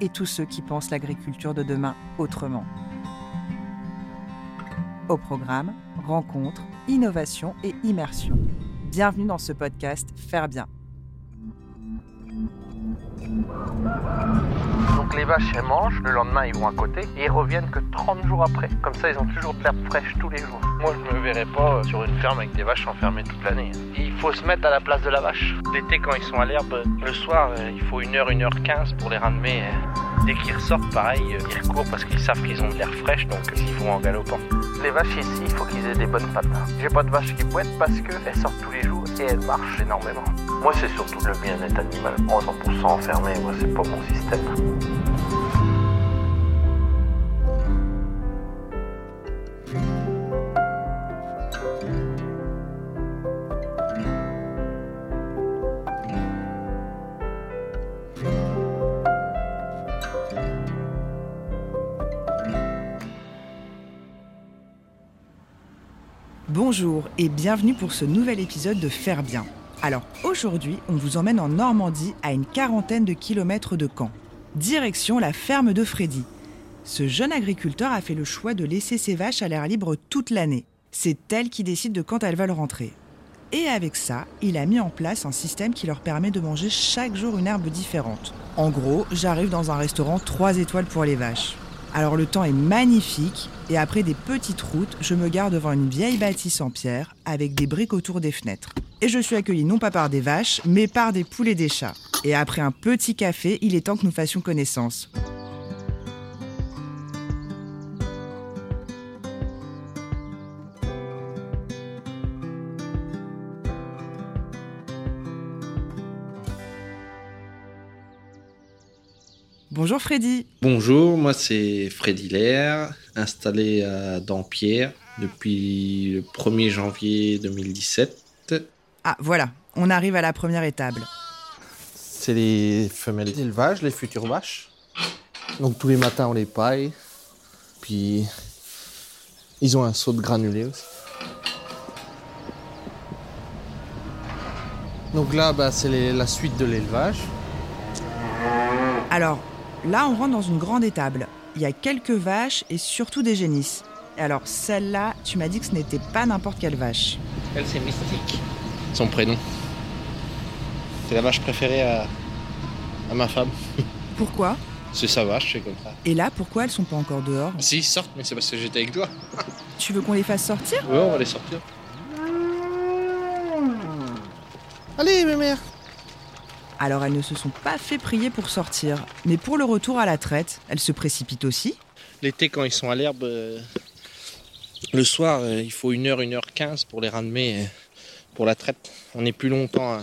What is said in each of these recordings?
et tous ceux qui pensent l'agriculture de demain autrement. Au programme, rencontres, innovation et immersion. Bienvenue dans ce podcast Faire bien. Donc les vaches elles mangent, le lendemain ils vont à côté et ils reviennent que 30 jours après. Comme ça ils ont toujours de l'herbe fraîche tous les jours. Moi je me verrais pas sur une ferme avec des vaches enfermées toute l'année. Il faut se mettre à la place de la vache. L'été quand ils sont à l'herbe, le soir euh, il faut 1 heure, 1 heure 15 pour les ramener. Dès qu'ils ressortent pareil, euh, ils recourent parce qu'ils savent qu'ils ont de l'air fraîche donc ils vont en galopant. Les vaches ici, il faut qu'ils aient des bonnes pattes. J'ai pas de vaches qui poètent parce qu'elles sortent tous les jours et elles marchent énormément. Moi c'est surtout le bien-être animal. En 100% enfermé, moi c'est pas mon système. Bonjour et bienvenue pour ce nouvel épisode de Faire bien. Alors aujourd'hui, on vous emmène en Normandie à une quarantaine de kilomètres de Caen. Direction la ferme de Freddy. Ce jeune agriculteur a fait le choix de laisser ses vaches à l'air libre toute l'année. C'est elle qui décide de quand elles veulent rentrer. Et avec ça, il a mis en place un système qui leur permet de manger chaque jour une herbe différente. En gros, j'arrive dans un restaurant 3 étoiles pour les vaches. Alors le temps est magnifique et après des petites routes, je me gare devant une vieille bâtisse en pierre avec des briques autour des fenêtres. Et je suis accueilli non pas par des vaches, mais par des poules et des chats. Et après un petit café, il est temps que nous fassions connaissance. Bonjour Freddy. Bonjour, moi c'est Freddy Lair, installé à Dampierre depuis le 1er janvier 2017. Ah voilà, on arrive à la première étable. C'est les femelles d'élevage, les futures vaches. Donc tous les matins on les paille. Puis ils ont un seau de granulés aussi. Donc là, bah, c'est la suite de l'élevage. Alors, là on rentre dans une grande étable. Il y a quelques vaches et surtout des génisses. Et alors celle-là, tu m'as dit que ce n'était pas n'importe quelle vache. Elle c'est Mystique, son prénom. C'est la vache préférée à, à ma femme. Pourquoi? C'est sa vache, c'est comme ça. Et là, pourquoi elles sont pas encore dehors? Si, ils sortent, mais c'est parce que j'étais avec toi. Tu veux qu'on les fasse sortir? Ouais, on va les sortir. Allez, mes mères Alors elles ne se sont pas fait prier pour sortir. Mais pour le retour à la traite, elles se précipitent aussi. L'été, quand ils sont à l'herbe, euh, le soir, euh, il faut 1 heure, 1 heure 15 pour les ramener euh, pour la traite. On est plus longtemps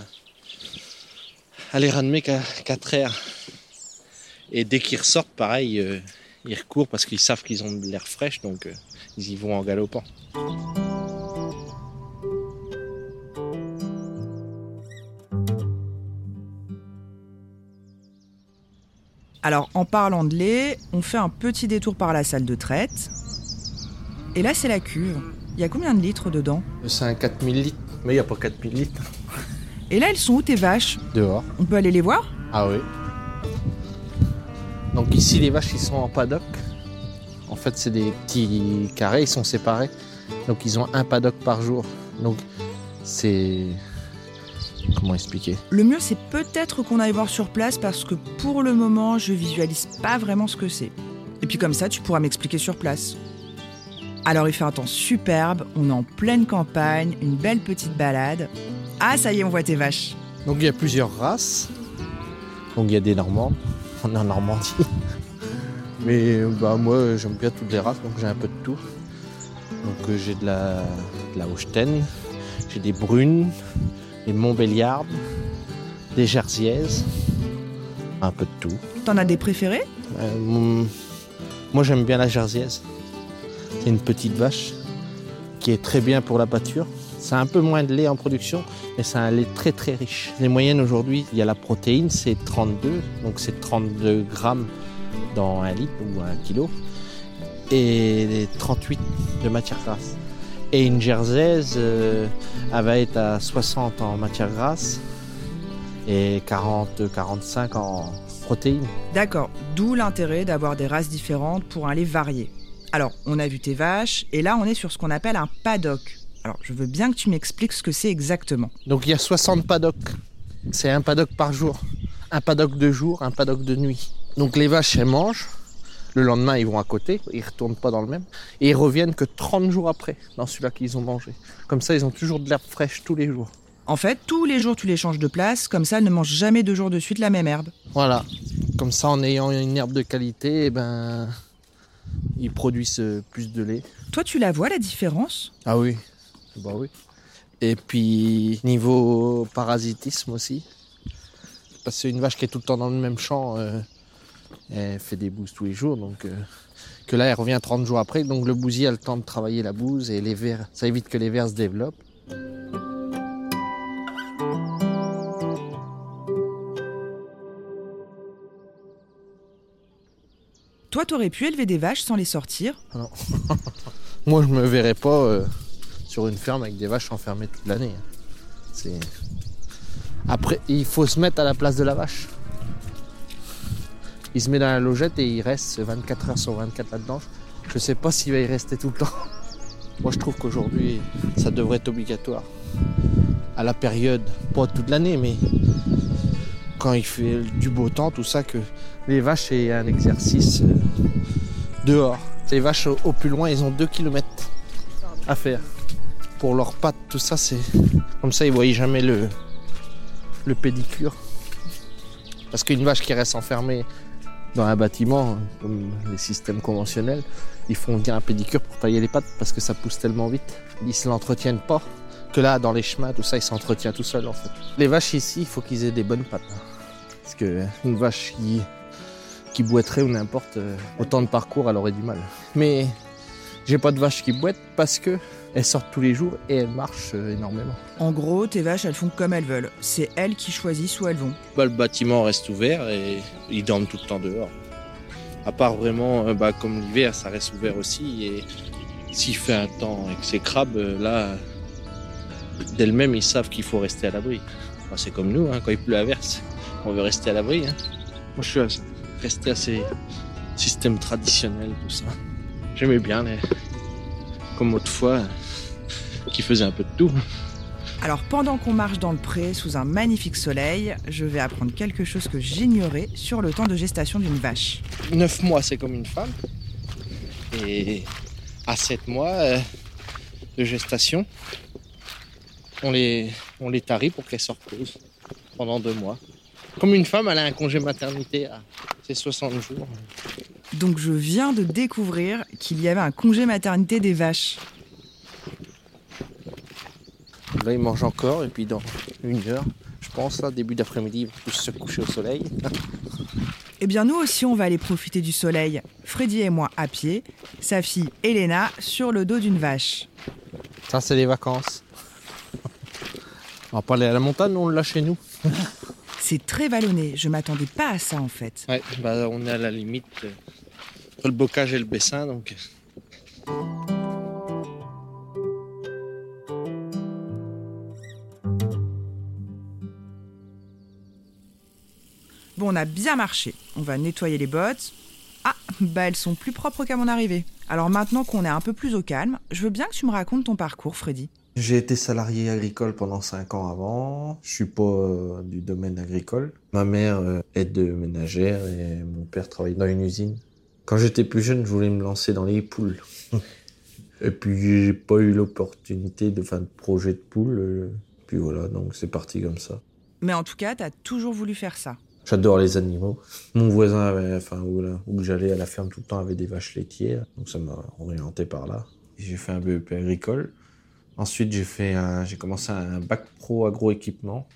à, les ramener qu'à qu'à traire. Et dès qu'ils ressortent, pareil, ils recourent parce qu'ils savent qu'ils ont de l'air fraîche, donc ils y vont en galopant. Alors en parlant de lait, on fait un petit détour par la salle de traite. Et là c'est la cuve. Il y a combien de litres dedans? C'est un 4000 litres. Mais il n'y a pas 4000 litres. Et là elles sont où tes vaches? Dehors. On peut aller les voir? Ah oui. Donc ici, les vaches, ils sont en paddock. En fait, c'est des petits carrés, ils sont séparés. Donc ils ont un paddock par jour. Donc c'est... Comment expliquer Le mieux c'est peut-être qu'on aille voir sur place parce que pour le moment je visualise pas vraiment ce que c'est. Et puis comme ça tu pourras m'expliquer sur place. Alors il fait un temps superbe, on est en pleine campagne, une belle petite balade. Ah ça y est on voit tes vaches. Donc il y a plusieurs races. Donc il y a des Normands. On est en Normandie. Mais bah, moi j'aime bien toutes les races, donc j'ai un peu de tout. Donc euh, j'ai de la, de la Holstein, j'ai des brunes, des Montbéliardes, des Jersiaises. Un peu de tout. T'en as des préférés? Euh, moi, j'aime bien la jersiaise. C'est une petite vache qui est très bien pour la pâture. C'est un peu moins de lait en production, mais c'est un lait très très riche. Les moyennes aujourd'hui, il y a la protéine, c'est 32, donc c'est 32 grammes dans un litre ou un kilo, et 38 de matière grasse. Et une jersaise, euh, elle va être à 60 en matière grasse et 40-45 en protéines. D'accord, d'où l'intérêt d'avoir des races différentes pour un lait varié. Alors, on a vu tes vaches, et là on est sur ce qu'on appelle un paddock. Alors, je veux bien que tu m'expliques ce que c'est exactement. Donc il y a 60 paddocks. C'est un paddock par jour. Un paddock de jour, un paddock de nuit. Donc les vaches, elles mangent. Le lendemain, ils vont à côté. Ils retournent pas dans le même. Et ils reviennent que 30 jours après, dans celui-là qu'ils ont mangé. Comme ça, ils ont toujours de l'herbe fraîche tous les jours. En fait, tous les jours tu les changes de place, comme ça elles ne mangent jamais deux jours de suite la même herbe. Voilà. Comme ça, en ayant une herbe de qualité, eh ben, ils produisent euh, plus de lait. Toi tu la vois la différence? Ah oui. Bah oui. Et puis, niveau parasitisme aussi. Parce qu'une vache qui est tout le temps dans le même champ, euh, elle fait des bouses tous les jours. Donc, euh, que là, elle revient 30 jours après. Donc, le bousier a le temps de travailler la bouse et les vers. Ça évite que les vers se développent. Toi t'aurais pu élever des vaches sans les sortir? Moi, je me verrais pas euh, sur une ferme avec des vaches enfermées toute l'année. hein. C'est. Après, il faut se mettre à la place de la vache. Il se met dans la logette et il reste 24 heures sur 24 là-dedans. Je sais pas s'il va y rester tout le temps. Moi, je trouve qu'aujourd'hui, ça devrait être obligatoire. À la période, pas toute l'année, mais quand il fait du beau temps, tout ça, que les vaches aient un exercice euh, dehors. Les vaches au, plus loin, ils ont 2 km à faire. Pour leurs pattes, tout ça, c'est. Comme ça, ils voyaient jamais le, le pédicure. Parce qu'une vache qui reste enfermée dans un bâtiment, comme les systèmes conventionnels, ils font bien un pédicure pour tailler les pattes parce que ça pousse tellement vite. Ils se l'entretiennent pas. Que là, dans les chemins, tout ça, il s'entretient tout seul en fait. Les vaches ici, il faut qu'ils aient des bonnes pattes. Parce que une vache qui, qui ou n'importe, euh, autant de parcours, elle aurait du mal. Mais j'ai pas de vache qui boite parce que elles sortent tous les jours et elles marchent euh, énormément. En gros, tes vaches elles font comme elles veulent. C'est elles qui choisissent où elles vont. Bah, le bâtiment reste ouvert et ils dorment tout le temps dehors. À part vraiment, euh, bah, comme l'hiver, ça reste ouvert aussi. Et s'il fait un temps avec ces crabes, euh, là, d'elles-mêmes, ils savent qu'il faut rester à l'abri. Bah, c'est comme nous, hein, quand il pleut à verse, on veut rester à l'abri. hein. Moi, je suis à- resté à ces systèmes traditionnels, tout ça. J'aimais bien, les... comme autrefois, qui faisaient un peu de tout. Alors pendant qu'on marche dans le pré sous un magnifique soleil, je vais apprendre quelque chose que j'ignorais sur le temps de gestation d'une vache. 9 mois, c'est comme une femme. Et à 7 mois euh, de gestation, on les, on les tarie pour qu'elles se reposent pendant 2 mois. Comme une femme, elle a un congé maternité à ses 60 jours. Donc je viens de découvrir qu'il y avait un congé maternité des vaches. Là, ils mangent encore et puis dans une heure, je pense, là, début d'après-midi, ils vont tous se coucher au soleil. Eh bien nous aussi on va aller profiter du soleil. Freddy et moi à pied, sa fille Elena sur le dos d'une vache. Ça, c'est les vacances. On va pas aller à la montagne, on l'a chez nous. C'est très vallonné, je m'attendais pas à ça en fait. Ouais, bah, on est à la limite euh, entre le bocage et le bessin, donc Bon, on a bien marché. On va nettoyer les bottes. Ah, bah elles sont plus propres qu'à mon arrivée. Alors maintenant qu'on est un peu plus au calme, je veux bien que tu me racontes ton parcours, Freddy. J'ai été salarié agricole pendant 5 ans avant. Je suis pas euh, du domaine agricole. Ma mère euh, est de ménagère et mon père travaille dans une usine. Quand j'étais plus jeune, je voulais me lancer dans les poules. et puis j'ai pas eu l'opportunité de faire de projet de poule. euh, Puis voilà, donc c'est parti comme ça. Mais en tout cas, t'as toujours voulu faire ça. J'adore les animaux. Mon voisin avait, enfin, où, là, où j'allais à la ferme tout le temps avait des vaches laitières, donc ça m'a orienté par là. J'ai fait un BEP agricole. Ensuite, j'ai fait un, j'ai commencé un bac pro agroéquipement.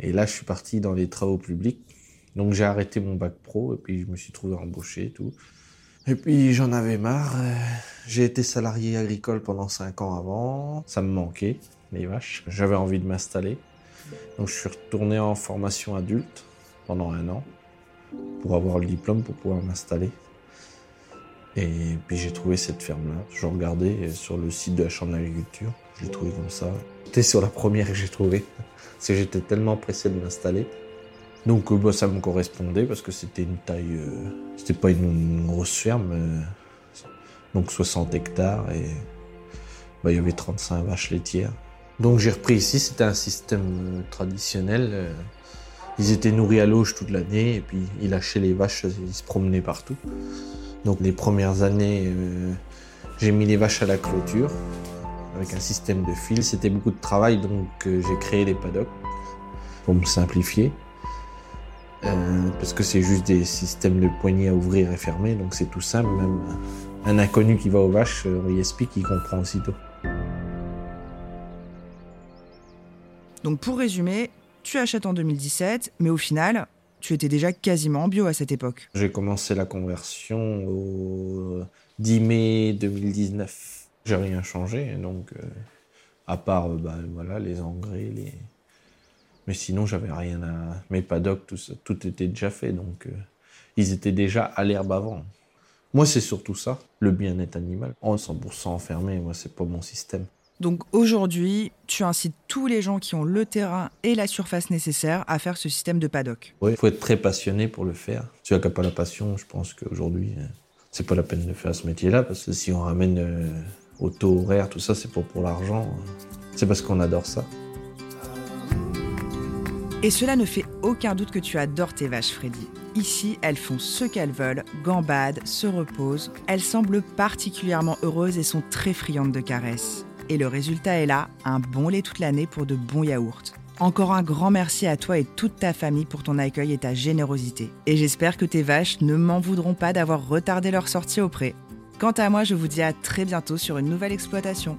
Et là, je suis parti dans les travaux publics. Donc j'ai arrêté mon bac pro et puis je me suis trouvé embauché et tout. Et puis j'en avais marre. euh, J'ai été salarié agricole pendant 5 ans avant. Ça me manquait, les vaches. J'avais envie de m'installer. Donc je suis retourné en formation adulte pendant un an pour avoir le diplôme pour pouvoir m'installer. Et puis j'ai trouvé cette ferme-là. Je regardais sur le site de la Chambre d'agriculture. Je l'ai trouvé comme ça. C'était sur la première que j'ai trouvé. Parce que j'étais tellement pressé de m'installer. Donc euh, bah, ça me correspondait parce que c'était une taille... euh, c'était pas une, grosse ferme. euh, donc 60 hectares et bah, il y avait 35 vaches laitières. Donc j'ai repris ici, c'était un système traditionnel. ils étaient nourris à l'auge toute l'année et puis ils lâchaient les vaches, ils se promenaient partout. Donc les premières années, j'ai mis les vaches à la clôture avec un système de fil. C'était beaucoup de travail, donc j'ai créé les paddocks pour me simplifier. Euh, parce que c'est juste des systèmes de poignées à ouvrir et fermer, donc c'est tout simple. Même un inconnu qui va aux vaches, euh, on lui explique, il comprend aussitôt. Donc pour résumer, tu achètes en 2017, mais au final, tu étais déjà quasiment en bio à cette époque. J'ai commencé la conversion au 10 mai 2019. J'ai rien changé, donc euh, à part euh, bah, voilà, les engrais, les... mais sinon j'avais rien à. Mes paddocks, tout, ça, tout était déjà fait, donc euh, ils étaient déjà à l'herbe avant. Moi, c'est surtout ça, le bien-être animal. En 100% enfermé, moi, c'est pas mon système. Donc aujourd'hui, tu incites tous les gens qui ont le terrain et la surface nécessaire à faire ce système de paddock. Il faut être très passionné pour le faire. Si tu n'as pas la passion, je pense qu'aujourd'hui, euh, c'est pas la peine de faire ce métier-là, parce que si on ramène euh, au taux horaire, tout ça, c'est pas pour l'argent. euh, C'est parce qu'on adore ça. Et cela ne fait aucun doute que tu adores tes vaches, Freddy. Ici, elles font ce qu'elles veulent, gambadent, se reposent. Elles semblent particulièrement heureuses et sont très friandes de caresses. Et le résultat est là, un bon lait toute l'année pour de bons yaourts. Encore un grand merci à toi et toute ta famille pour ton accueil et ta générosité. Et j'espère que tes vaches ne m'en voudront pas d'avoir retardé leur sortie au pré. Quant à moi, je vous dis à très bientôt sur une nouvelle exploitation.